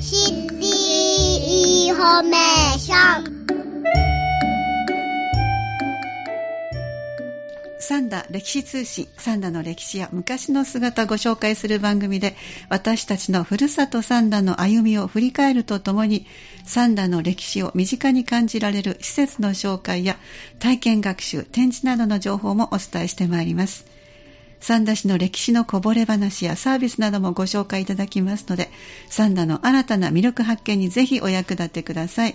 シティインフォメーション。三田歴史通信三田の歴史や昔の姿をご紹介する番組で私たちのふるさと三田の歩みを振り返るとともに三田の歴史を身近に感じられる施設の紹介や体験学習展示などの情報もお伝えしてまいります。三田市の歴史のこぼれ話やサービスなどもご紹介いただきますので三田の新たな魅力発見にぜひお役立てください。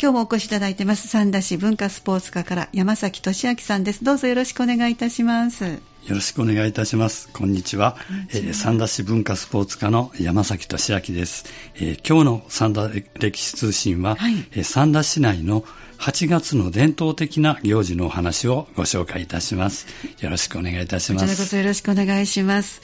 今日もお越しいただいてます三田市文化スポーツ課から山崎俊明さんです。どうぞよろしくお願いいたします。よろしくお願いいたします。こんにちは。えー、三田市文化スポーツ課の山崎俊明です。えー、今日の三田歴史通信は、はい、えー、三田市内の8月の伝統的な行事のお話をご紹介いたします。よろしくお願いいたします。こちらこそよろしくお願いします。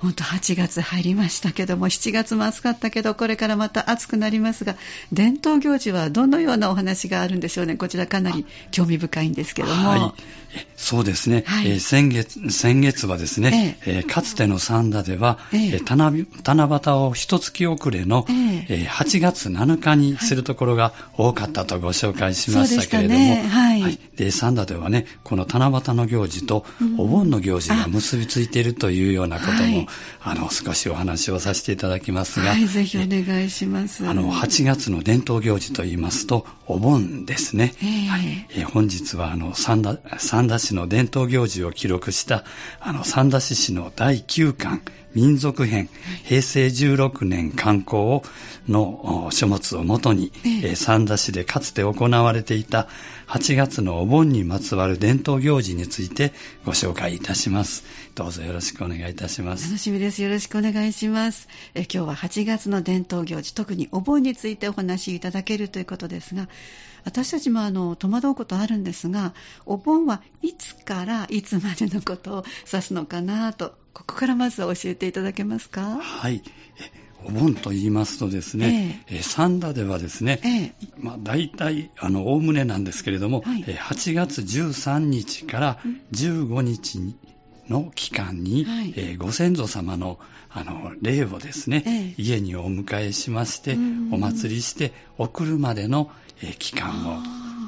本当8月入りましたけども7月も暑かったけどこれからまた暑くなりますが伝統行事はどのようなお話があるんでしょうね。こちらかなり興味深いんですけども、はい、そうですね、はい、えー、先月先月はですね、えー、えー、かつての三田では、えー、七夕を一月遅れの、えー、8月7日にするところが多かったとご紹介しましたけれども、ね。はい。はい、で三田ではねこの七夕の行事とお盆の行事が結びついているというようなことも、あの、少しお話をさせていただきますが。はい、ぜひお願いします。あの、8月の伝統行事といいますと、お盆ですね。はい、えー、本日は、あの、三田、三田市の伝統行事を記録した、あの、三田市市の第9巻、民族編、平成16年刊行の書物をもとに、えー、三田市でかつて行われていた8月のお盆にまつわる伝統行事についてご紹介いたします。どうぞよろしくお願いいたします。楽しみです。よろしくお願いします。え今日は8月の伝統行事、特にお盆についてお話しいただけるということですが、私たちもあの戸惑うことあるんですが、お盆はいつからいつまでのことを指すのかなと、ここからまずは教えていただけますか？はい。お盆と言いますとですね、ええ、三田ではですね、ええ、まあ、大体、あの、おおむねなんですけれども、はい、8月13日から15日の期間に、はい。えー、ご先祖様のあの霊をですね、ええ、家にお迎えしまして、お祭りして送るまでの、えー、期間を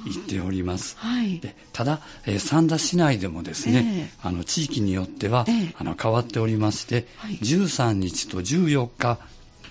言っております。はい、でただ、えー、三田市内でもですね、えー、あの地域によっては、えー、あの変わっておりまして、はい、13日と14日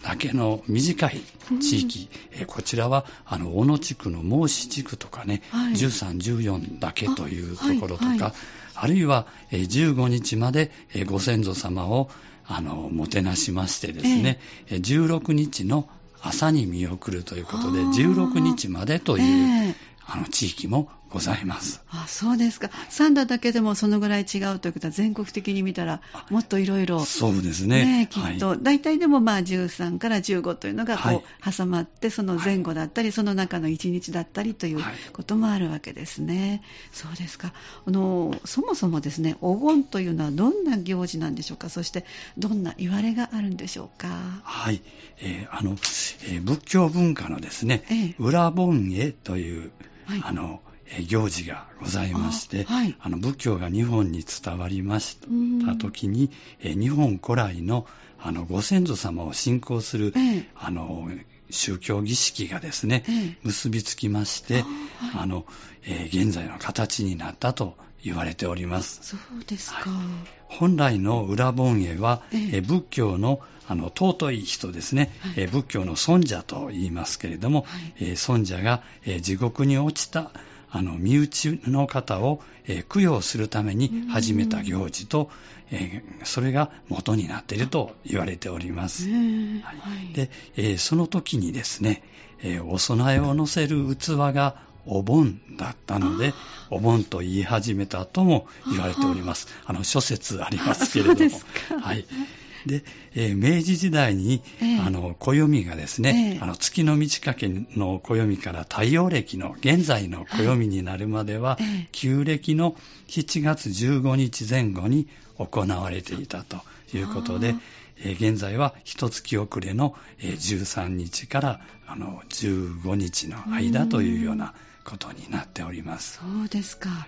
だけの短い地域、うん、えー、こちらはあの小野地区の孟子地区とかね、はい、13、14だけというところとか、はい。はい、あるいは、えー、15日まで、えー、ご先祖様をあのもてなしましてですね、えー、16日の朝に見送るということで、16日までという、えー、あの地域もございます。あ、そうですか。三田だけでもそのぐらい違うということは全国的に見たらもっといろいろ。そうですね。ねきっと、はい、大体でもまあ13から15というのがこう挟まって、その前後だったり、はい、その中の1日だったりということもあるわけですね。そうですか。あの、そもそもですね、お盆というのはどんな行事なんでしょうか。そしてどんな言われがあるんでしょうか。はい。えー、あの、えー、仏教文化のですね、えー、裏盆会という、はい、あの、行事がございまして、あ,、はい、あの仏教が日本に伝わりました時に、え日本古来のあのご先祖様を信仰する、ええ、あの宗教儀式がですね、ええ、結びつきまして、あ,はい、あのえー、現在の形になったと言われております。そうですか。はい、本来の裏盆会は、ええ、仏教のあの尊い人ですね、はい、え仏教の尊者と言いますけれども、はい、え尊者が、え地獄に落ちたあの身内の方を、えー、供養するために始めた行事と、えー、それが元になっていると言われております。はい、で、えー、その時にですね、えお供えを乗せる器がお盆だったので、お盆と言い始めたとも言われております。あの諸説ありますけれども、はい。で、えー、明治時代に、えー、あの暦がですね、えー、あの月の満ち欠けの暦から太陽暦の現在の暦になるまでは、はい、旧暦の7月15日前後に行われていたということで、えー、現在は一月遅れの、えー、13日からあの15日の間というようなことになっております。そうですか。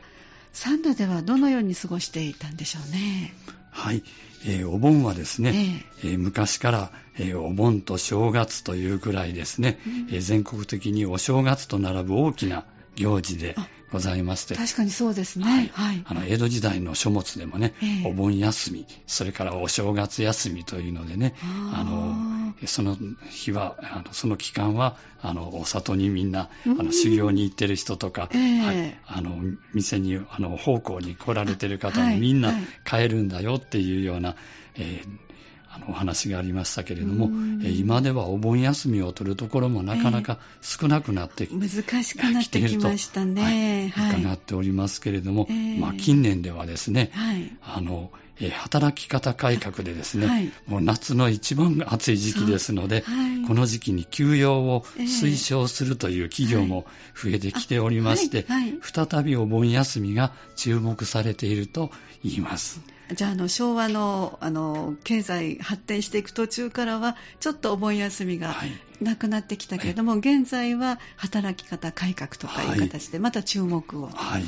サンダではどのように過ごしていたんでしょうね？はい、えー、お盆はですね、えー、昔から、えー、お盆と正月というくらいですね、うん、全国的にお正月と並ぶ大きな行事でございまして。確かにそうですね、はい。はい、あの江戸時代の書物でもね、えー、お盆休みそれからお正月休みというのでねあのその日はあのその期間はあのお里にみんなあの修行に行ってる人とか、えー、はい、あの店にあの奉公に来られてる方もみんな帰るんだよっていうような、えーあのお話がありましたけれども、え今ではお盆休みを取るところもなかなか少なくなってきていると、難しくなってきましたね、はい、伺っておりますけれども、まあ、近年ではですね、はい、あのえ働き方改革でですね、はい、もう夏の一番暑い時期ですので、はい、この時期に休養を推奨するという企業も増えてきておりまして、はい、再びお盆休みが注目されていると言います。じゃああの昭和のあの経済発展していく途中からはちょっとお盆休みがなくなってきたけれども、はい、現在は働き方改革とかいう形でまた注目を。はい、なる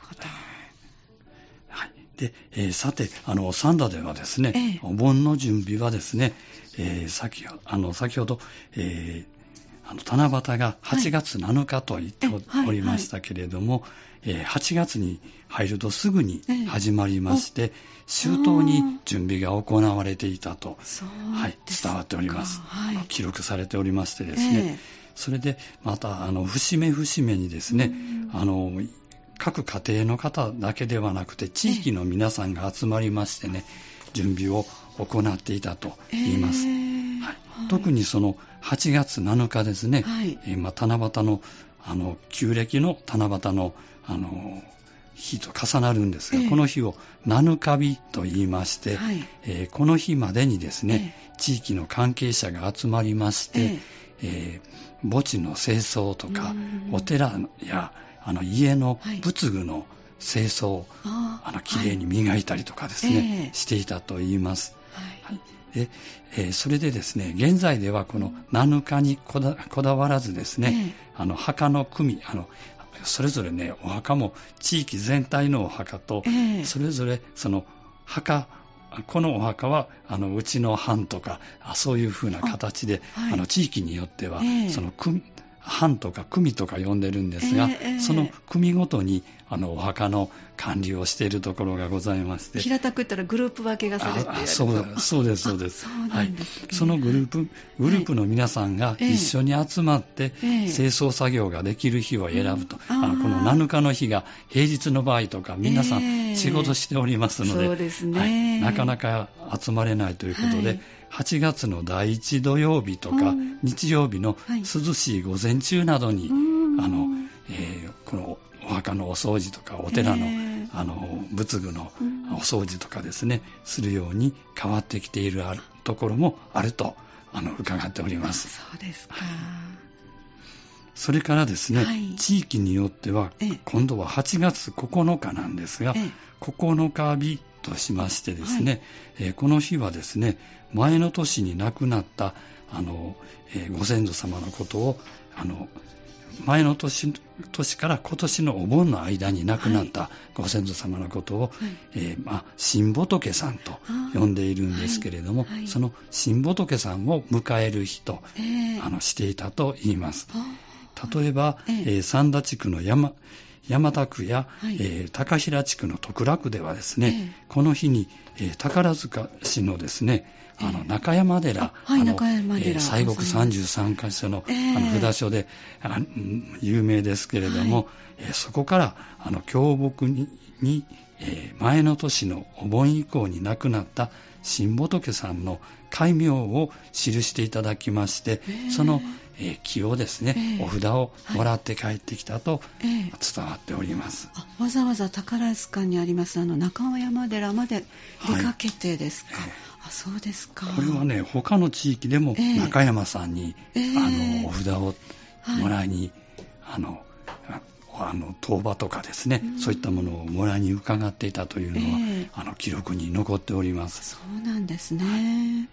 ほど。はい、で、えー、さて、あの、サンダではですね、えお盆の準備はですね、えー、先あの先ほど、えー、あの七夕が8月7日と言っておりましたけれども、8月に入るとすぐに始まりまして、周到に準備が行われていたと、はい、伝わっております、はい、記録されておりましてですね、それでまたあの節目節目にですね、あの各家庭の方だけではなくて地域の皆さんが集まりましてね、準備を行っていたと言います、はい、特にその8月7日ですね、はい。えー、まあ、七夕のあの旧暦の七夕のあの日と重なるんですが、えー、この日を七日日と言いまして、はい、えー、この日までにですね、えー、地域の関係者が集まりまして、えー、墓地の清掃とか、お寺やあの家の仏具の清掃、はい、あのきれいに磨いたりとかですね、していたと言います。はい。でえー、それでですね、現在ではこの7日にこだわらずですね、えー、あの墓の組あの、それぞれね、お墓も地域全体のお墓と、えー、それぞれその墓、このお墓はあのうちの藩とかそういうふうな形であ、はい、あの地域によっては、えー、その班とか組とか呼んでるんですが、えー、その組ごとにあのお墓の管理をしているところがございまして。平たく言ったらグループ分けがされてあそうそうですそうです。はい、そのグループグループの皆さんが一緒に集まって、清掃作業ができる日を選ぶと、あのこの7日の日が平日の場合とか皆さん仕事しておりますので,、そうですね。はい、なかなか集まれないということで、はい。8月の第1土曜日とか、日曜日の涼しい午前中などに、あのえー、このお墓のお掃除とかお寺の,、あの仏具のお掃除とかですね、するように変わってきているところもあるとあの伺っております。そうですか。それからですね、はい、地域によっては、今度は8月9日なんですが、9日日としましてですね、はい、えー、この日はですね、前の年に亡くなったあの、えー、ご先祖様のことをあの前の年年から今年のお盆の間に亡くなったご先祖様のことを、はい、えー、まあ、新仏さんと呼んでいるんですけれども、はい。はい、その新仏さんを迎える日と、えー、あのしていたと言います。例えば、えー、三田地区の山山田区や、はい、えー、高平地区の徳楽ではですね、えー、この日に、えー、宝塚市のですね、あの中山寺、はい、中山寺、えー、西国33カ所の,、あの札所であ有名ですけれども、はい、えー、そこからあの京木にに、えー、前の年のお盆以降に亡くなった新仏さんの戒名を記していただきまして、その、えー、木をですね、お札をもらって帰ってきたと伝わっております、わざわざ宝塚にありますあの中山寺まで出かけてですか、はいあそうですか。これはね他の地域でも中山さんに、えー、あのお札をもらいに、はい、あのあの当場とかですね、うん、そういったものをもらいに伺っていたというのは、えー、あの記録に残っております。そうなんですね、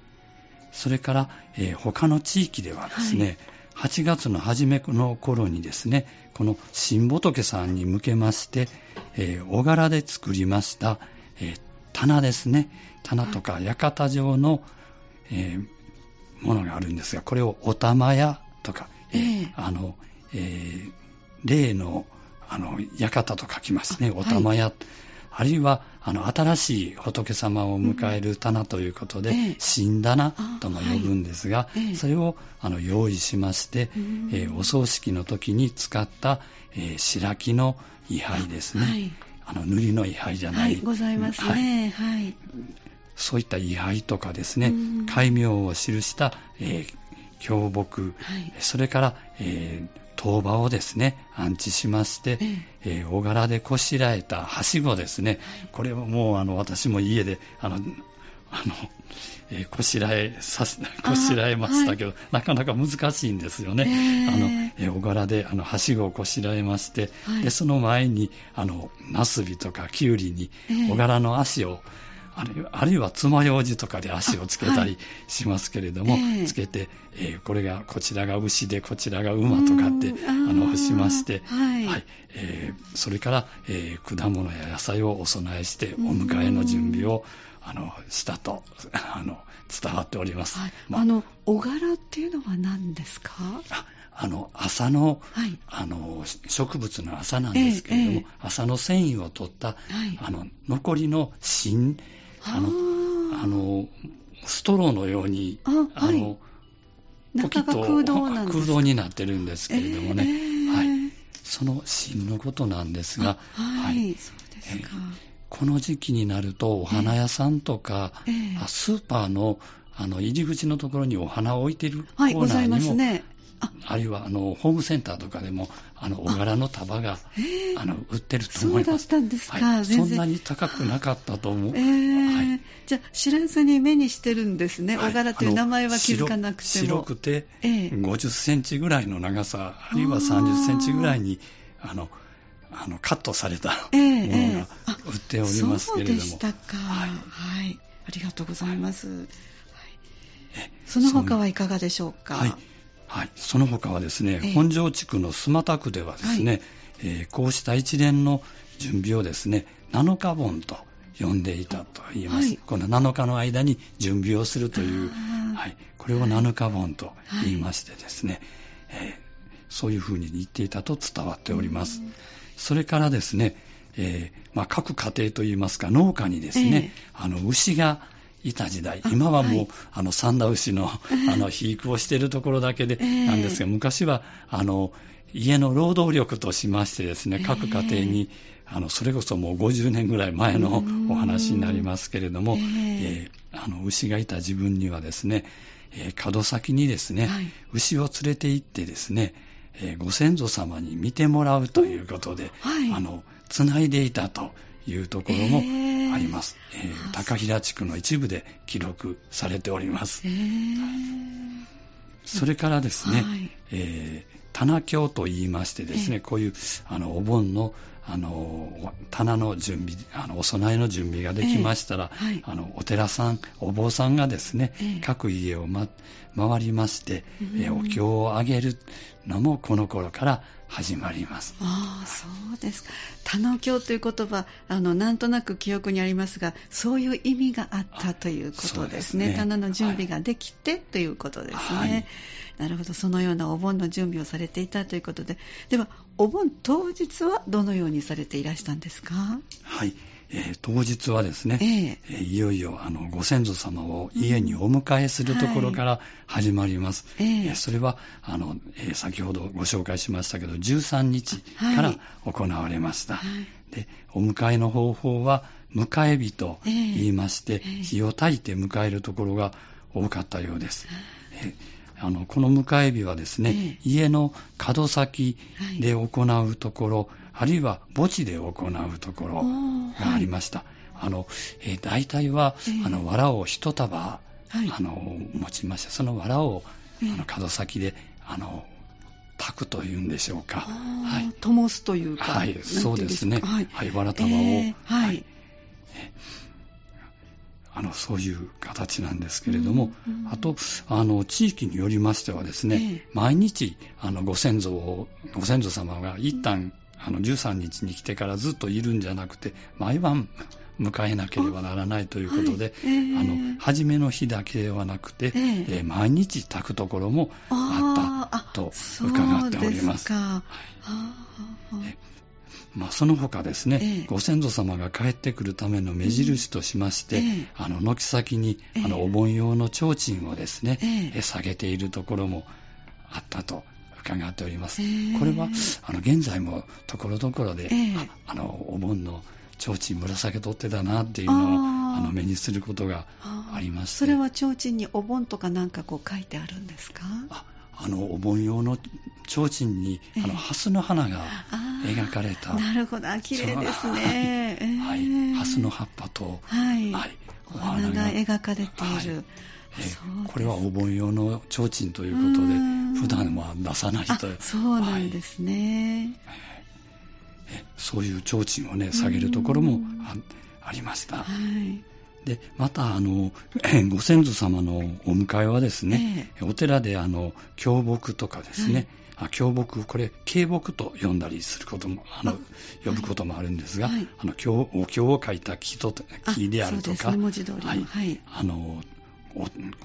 それから、えー、他の地域ではですね、8月の初めの頃にですね、この新仏さんに向けまして、えー、お柄で作りました、えー、棚ですね。棚とか館状の、えー、ものがあるんですが、これをお玉屋とか、えー、あの、えー、例の、あの、館と書きますね。お玉屋。はいあるいは、あの、新しい仏様を迎える棚ということで、うん、新棚とも呼ぶんですが、はい、それを、あの、用意しまして、えー、お葬式の時に使った、えー、白木の位牌ですね。はい、あの、塗りの位牌じゃない。はい、ございますね。はい。そういった位牌とかですね、戒名を記した、えー、教木、それから、えー、当場をですね、安置しまして、えー、大柄でこしらえたはしごですね、これはもうあの私も家で、あの、あの、えー、こしらえさす、こしらえましたけど、はい、なかなか難しいんですよね。えー、あの、えー、小柄で、あの、はしごをこしらえまして、はい、で、その前に、あの、なすびとかきゅうりに、小柄の足を、あるあるいは爪楊枝とかで足をつけたりしますけれども、はい。つけて、えー、これがこちらが牛でこちらが馬とかってあのしまして、はい。はい、えー、それから、えー、果物や野菜をお供えしてお迎えの準備をあのしたと あの伝わっております。はい。まあ、あのお柄っていうのは何ですか？あの朝のはい、あの植物の朝なんですけれども、えーえー、朝の繊維を取った、はい、あの残りの芯あの、あの、ストローのように、ああの、ポキッと空洞空洞になってるんですけれどもね、えー、はい。その芯のことなんですが、はい、そうですか、この時期になると、お花屋さんとか、えー、スーパーのあの入り口のところにお花を置いてるコーナーにも、はいね、あるいはあのホームセンターとかでもあのお柄の束があの売ってると思います。そうだったんですか、はい、そんなに高くなかったと思う。えーはい、じゃあ知らずに目にしてるんですね。はい、お柄という名前は気づかなくても。白くて50センチぐらいの長さ、あるいは30センチぐらいにあのあのカットされたものが売っておりますけれども。そうでしたか。はい、はい、ありがとうございます。はい、その他はいかがでしょうか？はいはい、その他はですね、えー、本庄地区の須又区ではですね、はい、えー、こうした一連の準備をですね、7日本と呼んでいたと言います。はい、この7日の間に準備をするという、はい、これを7日本と言いましてですね、はい、えー、そういうふうに言っていたと伝わっております。それからですね、えーまあ、各家庭といいますか農家にですね、えー、あの牛がいた時代、今はもう、はい、あの、三田牛の、あの、肥育をしているところだけでなんですが、えー、昔は、あの、家の労働力としましてですね、各家庭に、あの、それこそもう50年ぐらい前のお話になりますけれども、えー、えー、あの、牛がいた自分にはですね、えー、門先にですね、はい、牛を連れて行ってですね、えー、ご先祖様に見てもらうということで、はい、あの、つないでいたというところもあります。えー、えー、高平地区の一部で記録されております。えー、それからですね、はい、えー、棚経と言いましてですね、えー、こういうあのお盆のあの棚の準備あのお供えの準備ができましたら、えーはい、あのお寺さんお坊さんがですね、えー、各家を、ま、回りまして、えー、お経をあげるのもこの頃から始まります。ああそうですか。棚経という言葉あのなんとなく記憶にありますがそういう意味があったということですね、ね、棚の準備ができて、はい、ということですね、はい。なるほど。そのようなお盆の準備をされていたということで。ではお盆当日はどのようにされていらしたんですか？はい、えー、当日はですね、えー、いよいよあのご先祖様を家にお迎えするところから始まります、うんはい、えー、それはあの、え先ほどご紹介しましたけど13日から行われました、はい、でお迎えの方法は迎え火と言いまして、火を焚いて迎えるところが多かったようです、えーあのこの迎え火はですね、ええ、家の角先で行うところ、はい、あるいは墓地で行うところがありました。はい、あのえー、大体は、え、あの藁を一束、はい、あの持ちまして、その藁を、あの角先であの炊くというんでしょうか。はい。灯すというか。はい、そうですね。はい、はい、藁束を、はい。あのそういう形なんですけれども、うんうん、あとあの地域によりましてはですね、え毎日あのご先祖をご先祖様が一旦、あの13日に来てからずっといるんじゃなくて毎晩迎えなければならないということで、はい。えー、あの初めの日だけではなくて、えー、えー、毎日炊くところもあったと伺っております。はいまあ、その他ですね、えー、ご先祖様が帰ってくるための目印としまして、うん、あの軒先に、あのお盆用の提灯をですね、え下げているところもあったと伺っております。これはあの現在もところどころで、ああのお盆の提灯ぶら下げとってたなっていうのをあの目にすることがありまして。それは提灯にお盆とかなんかこう書いてあるんですか？ああのお盆用の提灯に、あのハスの花が描かれた。なるほど。綺麗ですね、はい、ハスの葉っぱと、はい、はい、お花が描かれている、はい。えこれはお盆用の提灯ということで普段は出さないとそうなんですね、はい。そういう提灯をね下げるところもありました。はいでまたあのご先祖様のお迎えはですね、えお寺であの教木とかですね、はい、教木これ敬木と呼んだりすることもあの呼ぶこともあるんですが、はい、あの経お経を書いた木と木であるとか、はい、あの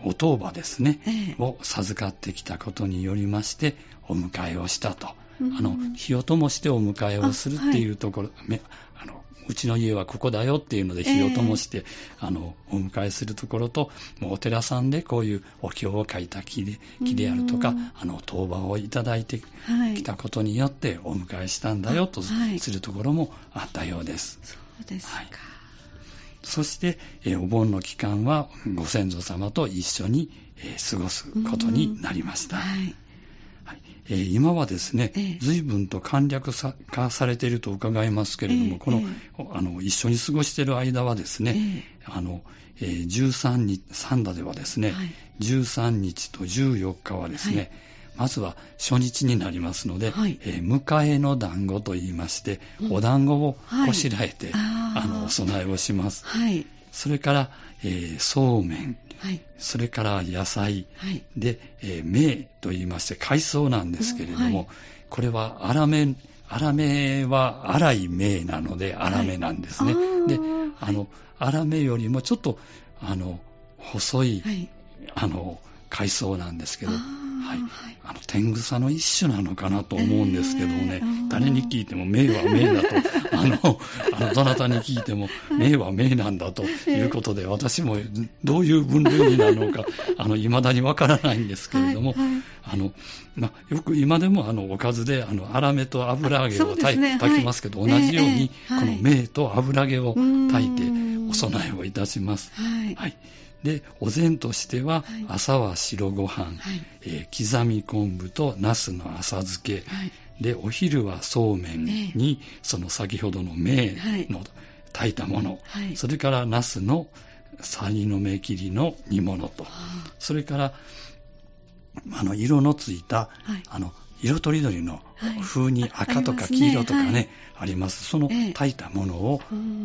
お当場ですね、えを授かってきたことによりましてお迎えをしたと。あの火を灯してお迎えをするっていうところ、はい、うちの家はここだよっていうので火を灯して、えー、あのお迎えするところともうお寺さんでこういうお経を書いた木で木であるとかあの当場をいただいてきたことによってお迎えしたんだよとするところもあったようです。そうですか、はい。そして、えお盆の期間はご先祖様と一緒に、え過ごすことになりました。はいはいえー、今はですね、えー、随分と簡略化されていると伺いますけれども、えー、このえー、あの一緒に過ごしている間はですね、あのえー、13日、三田ではですね、はい、13日と14日はですね、はい。まずは初日になりますので、はい、えー、迎えの団子といいまして、うん、お団子をこしらえて、はい、あのお供えをします。はい、それから、えー、そうめん、はい、それから野菜、はい、で、えー、芽と言いまして海藻なんですけれども、はい、これは粗め粗めは粗い芽なので粗めなんですね、であの粗めよりもちょっとあの細い、あの海藻なんですけどはい、あの天草の一種なのかなと思うんですけどね、えー、誰に聞いても名は名だと、あの、あのどなたに聞いても名は名なんだということで、私もどういう分類になるのか、あの未だにわからないんですけれども、はいはい、あのまよく今でもあのおかずであの粗めと油揚げを炊,、ね、きますけど、同じように、この名と油揚げを炊いてお供えをいたします。はい、はいで、お膳としては、朝は白ご飯、はい、えー、刻み昆布と茄子の浅漬け、はい、で、お昼はそうめんに、その先ほどの麺の炊いたもの、はい、それから茄子のさぎの目切りの煮物と、それから、あの、色のついた、あの、色とりどりの風に赤とか黄色とかね、あります。その炊いたものを、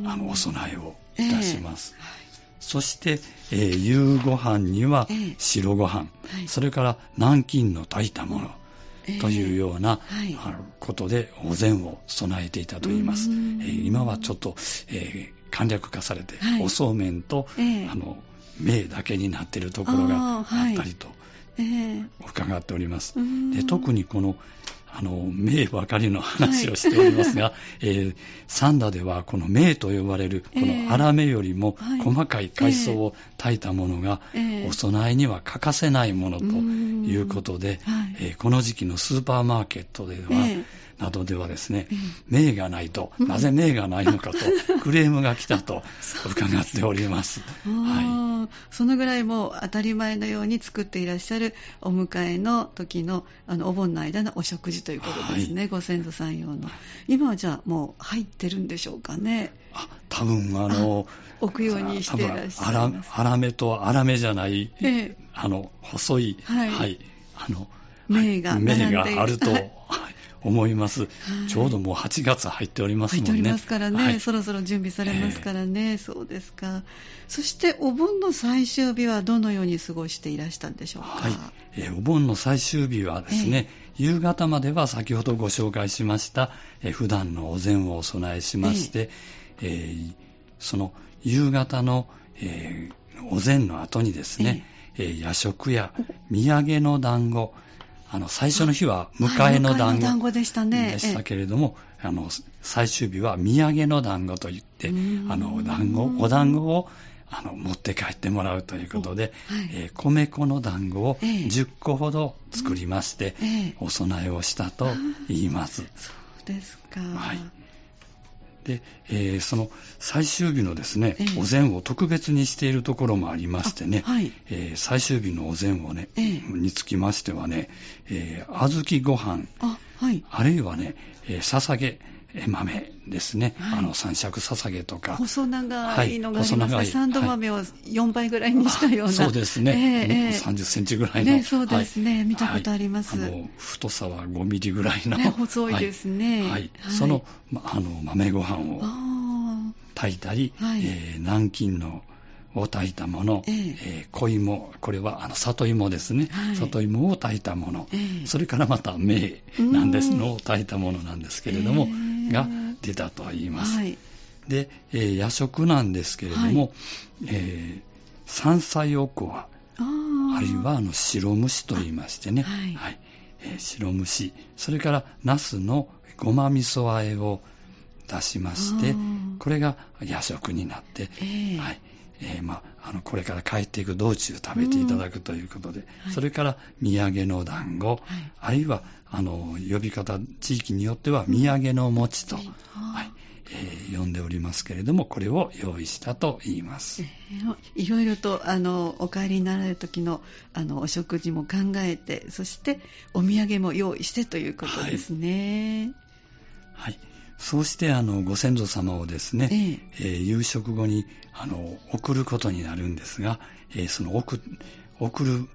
あの、お供えをいたします。えーそして、えー、夕ご飯には白ご飯、えーはい、それから南京の炊いたもの、というような、えーはい、ことでお膳を備えていたといいます。えー、今はちょっと、えー、簡略化されて、はい、おそうめんと、えー、あの麺だけになっているところがあったりと、伺っております。で特にこのあの、名ばかりの話をしておりますが、はい、えー、サンダではこの名と呼ばれる、この粗めよりも細かい海藻を炊いたものが、お供えには欠かせないものということで、えー、この時期のスーパーマーケットでは、などではですね、名がないと、なぜ名がないのかと、クレームが来たと伺っております。はい、そのぐらいもう当たり前のように作っていらっしゃるお迎えの時のあのお盆の間のお食事ということですね、はい、ご先祖さん用の。今はじゃあもう入ってるんでしょうかね。あ多分あの置くようにしてらっしゃいます。粗めと粗めじゃない、ええ、あの細い、はい、はい、あの名が名があると、思います、はい、ちょうどもう8月入っておりますもんね。入っておりますからね、はい、そろそろ準備されますからね、えー、そうですか。そしてお盆の最終日はどのように過ごしていらしたんでしょうか？はい、えー、お盆の最終日はですね、えー、夕方までは先ほどご紹介しました、えー、普段のお膳をお供えしまして、えー、えー、その夕方の、えー、お膳の後にですね、えー、夜食や土産の団子、あの、最初の日は迎えの団子、はい、でしたね。でしたけれども、あの、最終日は土産の団子といって、あの、団子、お団子を、あの、持って帰ってもらうということで、はい、えー、米粉の団子を10個ほど作りまして、えー、お供えをしたと言います。そうですか。はい。で、えー、その最終日のですね、えー、お膳を特別にしているところもありましてね、はい。えー、最終日のお膳をね、えー、につきましてはね、えー、小豆ご飯あ,、はい、あるいはね、えー、ささげ、豆ですね、はい、あの三尺ささげとか。細長いのがありますが、はい、三度豆を4倍ぐらいにしたような、そうですね、えー、30センチぐらいの、ね、そうですね、はい、見たことあります、あの太さは5ミリぐらいの、ね、細いですね、はい。その,、ま、あの豆ご飯を炊いたり、えー、南京のを炊いたもの、えー、えー、小芋、これはあの里芋ですね、はい、里芋を炊いたもの、えー、それからまた芽なんです。のを炊いたものなんですけれども、えー、が出たと言います。はい、で、えー、夜食なんですけれども、はい、えー、山菜おこわ、あるいはあの白蒸しと言いましてね、はい。はい。えー、白蒸し、それから茄子のごま味噌和えを出しまして、これが夜食になって、えー、はいえー、まあ、あのこれから帰っていく道中食べていただくということで、うん、それから土産の団子、はい、あるいはあの呼び方地域によっては土産の餅と、はい。えー、呼んでおりますけれどもこれを用意したと言います、えー、いろいろとあのお帰りになられる時のあのお食事も考えてそしてお土産も用意してということですね。はい、はいそうしてあのご先祖様をですね、ええ。ー、夕食後にあの送ることになるんですが、えー、その送送る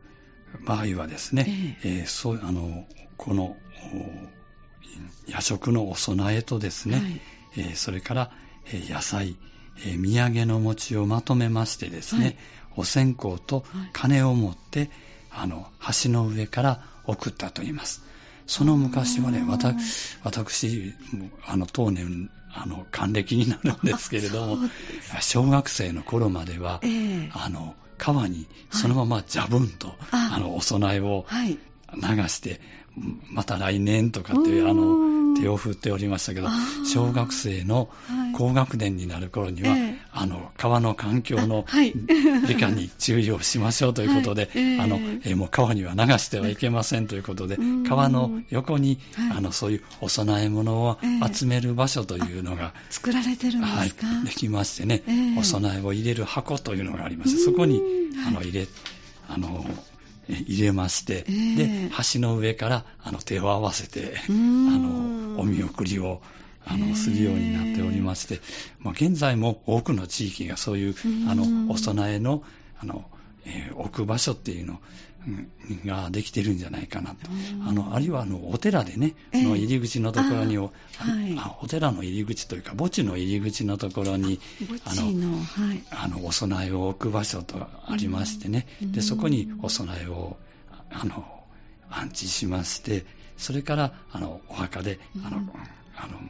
場合はですね、ええ。ー、そうあのこの夜食のお供えとですね、はい、えー、それから、えー、野菜、えー、土産の餅をまとめましてですね、はい、お線香と鐘を持って、はい、あの橋の上から送ったと言います。その昔はね、私、あの、当年、あの、還暦になるんですけれども、小学生の頃までは、えー、あの、川にそのままジャブンと、はい、あの、お供えを流して、また来年とかっていう、あの、手を振っておりましたけど、小学生の高学年になる頃には、はい、あの川の環境の 理科に注意をしましょうということで、は い、あのえもう川には流してはいけませんということで、川の横に、あのそういうお供え物を集める場所というのが、作られてるんですか、はい、できましてね、お供えを入れる箱というのがありまして、そこにあの入れあの入れまして、えー、で橋の上からあの手を合わせてあのお見送りをあのするようになっておりまして、まあ、現在も多くの地域がそういうあのお供えのあの、えー、置く場所っていうのができてるんじゃないかなと。あの、あるいはあの、お寺でね、えー、の入り口のところに、はい、お寺の入り口というか、墓地の入り口のところに、あの、はい、あの、お供えを置く場所とありましてね、で、そこにお供えを、あの、安置しまして、それから、あの、お墓で、あの、あの、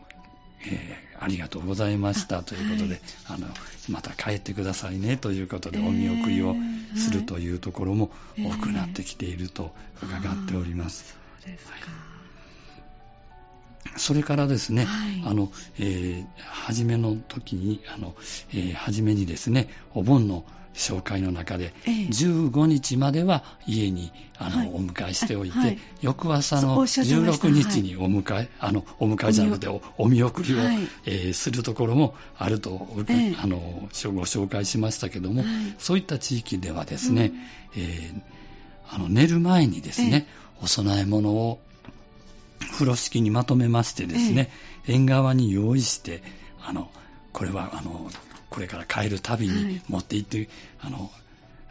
えー、ありがとうございましたということで、あはい、あのまた帰ってくださいねということで、お見送りをするというところも多くなってきていると伺っております。そうですか、はい。それからですね、はい、あの、えー、初めの時に、あの、えー、初めにですね、お盆の紹介の中で、15日までは家にあの、はい、お迎えしておいて、はい、翌朝の16日。にお迎え、はい、あのお迎えじゃなくておお見送りを、えー、するところもあると、えー、あのご紹介しましたけども、そういった地域ではですね、うん、えー、あの寝る前にですね、えー、お供え物を風呂敷にまとめましてですね、えー、縁側に用意してあのこれはあのこれから帰る旅に持って行って、はい、あの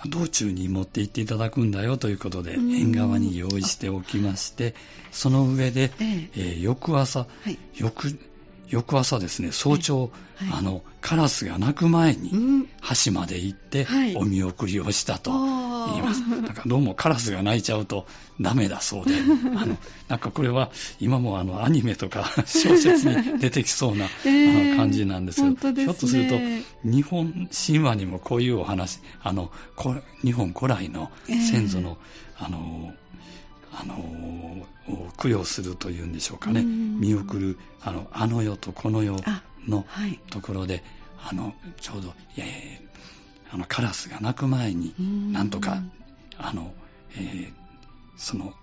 道中に持って行っていただくんだよということで、縁側に用意しておきまして、その上で、えー、えー、翌朝、はい、翌翌朝ですね、早朝、はい、あの、カラスが鳴く前に、橋まで行って、お見送りをしたと言います。はい、なんかどうもカラスが鳴いちゃうとダメだそうで、あの、なんかこれは今もあの、アニメとか 小説に出てきそうな、えー、あの感じなんですけど、ね、ひょっとすると、日本神話にもこういうお話、あの、日本古来の先祖の、えー、あの、あの供養するというんでしょうかね、見送るあのあの世とこの世のところで、あのちょうど、えー、あのカラスが鳴く前に、なんとかあの、えー、その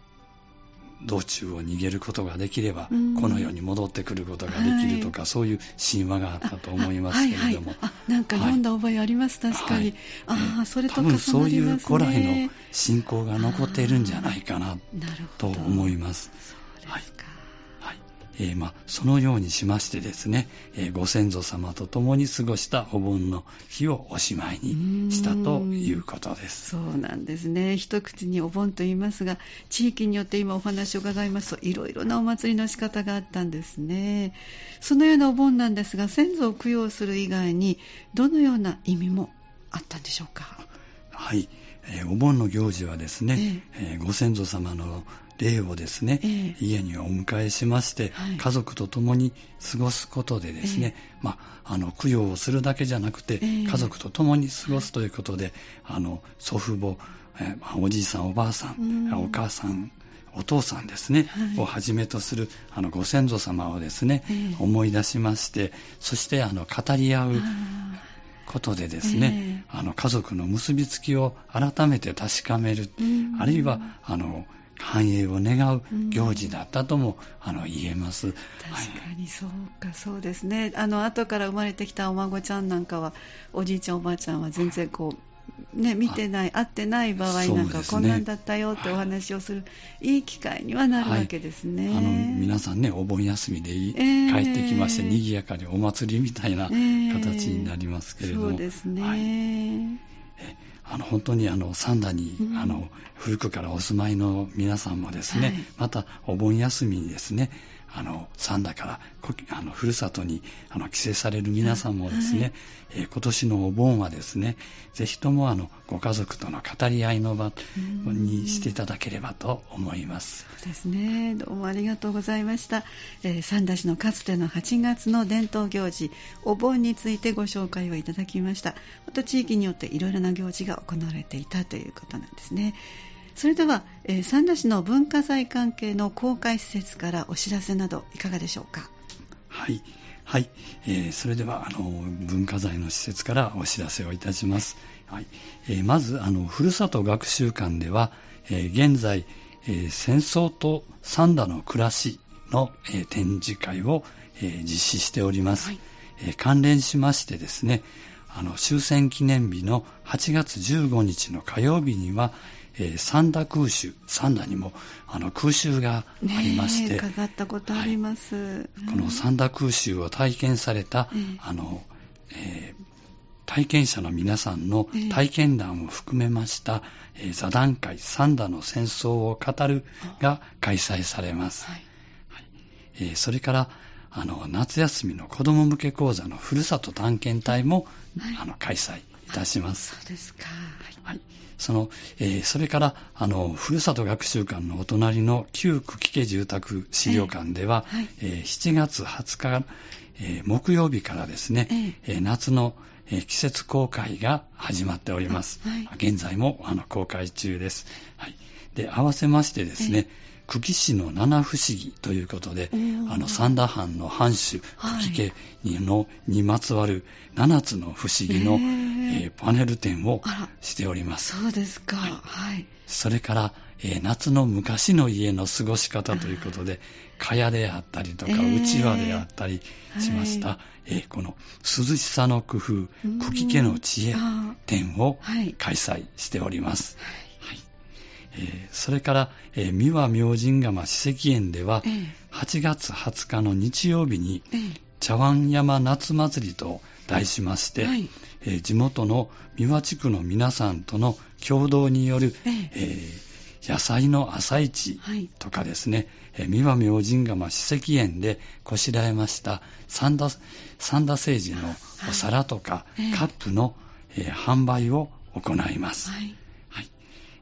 道中を逃げることができれば、この世に戻ってくることができるとか、はい、そういう神話があったと思いますけれども。はいはい、なんか読んだ覚えあります、はい、確かに。ああ、それと重なりますね。多分そういう古来の信仰が残っているんじゃないかなと思います。はいえー、まあ、そのようにしましてですね、えー、ご先祖様と共に過ごしたお盆の日をおしまいにしたということです。そうなんですね。一口にお盆と言いますが地域によって今お話を伺いますといろいろなお祭りの仕方があったんですね。そのようなお盆なんですが先祖を供養する以外にどのような意味もあったんでしょうか？はい、えー、お盆の行事はですね、えー、えー、ご先祖様の霊をですね、えー、家にお迎えしまして、はい、家族と共に過ごすことでですね、えー、まあ、あの供養をするだけじゃなくて、えー、家族と共に過ごすということで、あの祖父母、えおじいさんおばあさん、ん。お母さんお父さんですね、はい、をはじめとするあのご先祖様をですね、思い出しましてそしてあの語り合うことでですね、あの家族の結びつきを改めて確かめる、あるいはあの繁栄を願う行事だったとも、うん、あの言えます。確かにそうか、そうですね。あの後から生まれてきたお孫ちゃんなんかは、おじいちゃんおばあちゃんは全然こう。ね、見てない、会ってない場合なんか、ね、こんなんだったよってお話をする、いい機会にはなるわけですね。はい、あの皆さんね、お盆休みで、えー、帰ってきまして、賑やかにお祭りみたいな形になりますけれども。えー、そうですね。はいあの本当にあの三田に、うん、あの古くからお住まいの皆さんもですね、はい、またお盆休みにですねあの三田からあのふるさとにあの帰省される皆さんもですね、はい、えー、今年のお盆はですねぜひともあのご家族との語り合いの場にしていただければと思います。そうですね。どうもありがとうございました、えー、三田市のかつての8月の伝統行事お盆についてご紹介をいただきました。また地域によっていろいろな行事が行われていたということなんですねそれでは、えー、三田市の文化財関係の公開施設からお知らせなどいかがでしょうか？はい、はい。えー、それではあの文化財の施設からお知らせをいたします、はい。えー、まずあのふるさと学習館では、え現在、え戦争と三田の暮らしの、え展示会を、え実施しております、はい、え関連しましてですねあの終戦記念日の8月15日の火曜日には、えー、三田空襲、三田にもあの空襲がありまして、伺ったことあります、はい、この三田空襲を体験された、あの、えー体験者の皆さんの体験談を含めました、えー、座談会三田の戦争を語るが開催されます。はい。はい。えー、それからあの夏休みの子ども向け講座のふるさと探検隊も、はい、あの開催いたします。そうですか。はい。その、えー、それから、あの、ふるさと学習館のお隣の旧久喜家住宅資料館では、えーはい、えー、7月20日、えー、木曜日からですね、えー、夏の、えー、季節公開が始まっております。はい、現在もあの公開中です。はい。で、合わせましてですね、久喜市の七不思議ということで、あの三田藩の藩主、久喜家のにまつわる七つの不思議の、えー、パネル展をしております。そうですか。はい。それから、えー、夏の昔の家の過ごし方ということで、蚊帳であったりとか、うちわであったりしました、はい、えー、この涼しさの工夫、久喜家の知恵展を開催しております。はいえー、それから、えー、三輪明神釜史跡園では、8月20日の日曜日に、茶碗山夏祭りと題しまして、はい、えー、地元の三輪地区の皆さんとの共同による、えー、えー、野菜の朝市とかですね、はい、三輪明神釜史跡園でこしらえました三田三田製人のお皿とか、カップの、えー、販売を行います。はい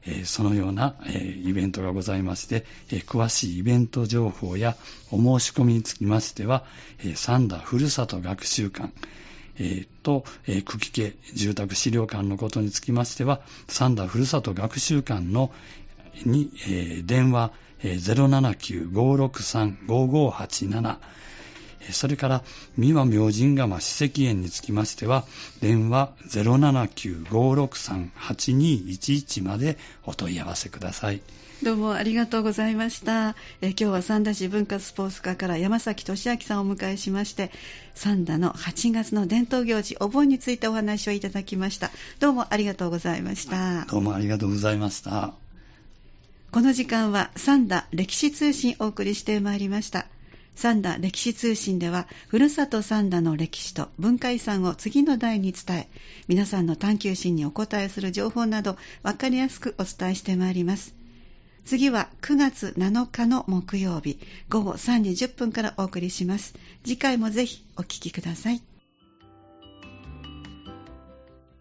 え、そのような、え、イベントがございまして、え、詳しいイベント情報やお申し込みにつきましては、え三田ふるさと学習館、えー、と、えー、久喜家住宅資料館のことにつきましては、三田ふるさと学習館のに、えー、電話、えー、079-563-5587それから、三輪明神釜史跡園につきましては、電話079-563-8211までお問い合わせください。どうもありがとうございました。え今日は三田市文化スポーツ課から山崎俊明さんをお迎えしまして、三田の8月の伝統行事、お盆についてお話をいただきました。どうもありがとうございました。どうもありがとうございました。この時間は三田歴史通信をお送りしてまいりました。三田歴史通信では、ふるさと三田の歴史と文化遺産を次の代に伝え、皆さんの探求心にお答えする情報など、わかりやすくお伝えしてまいります。次は9月7日の木曜日、午後3時10分からお送りします。次回もぜひお聴きください。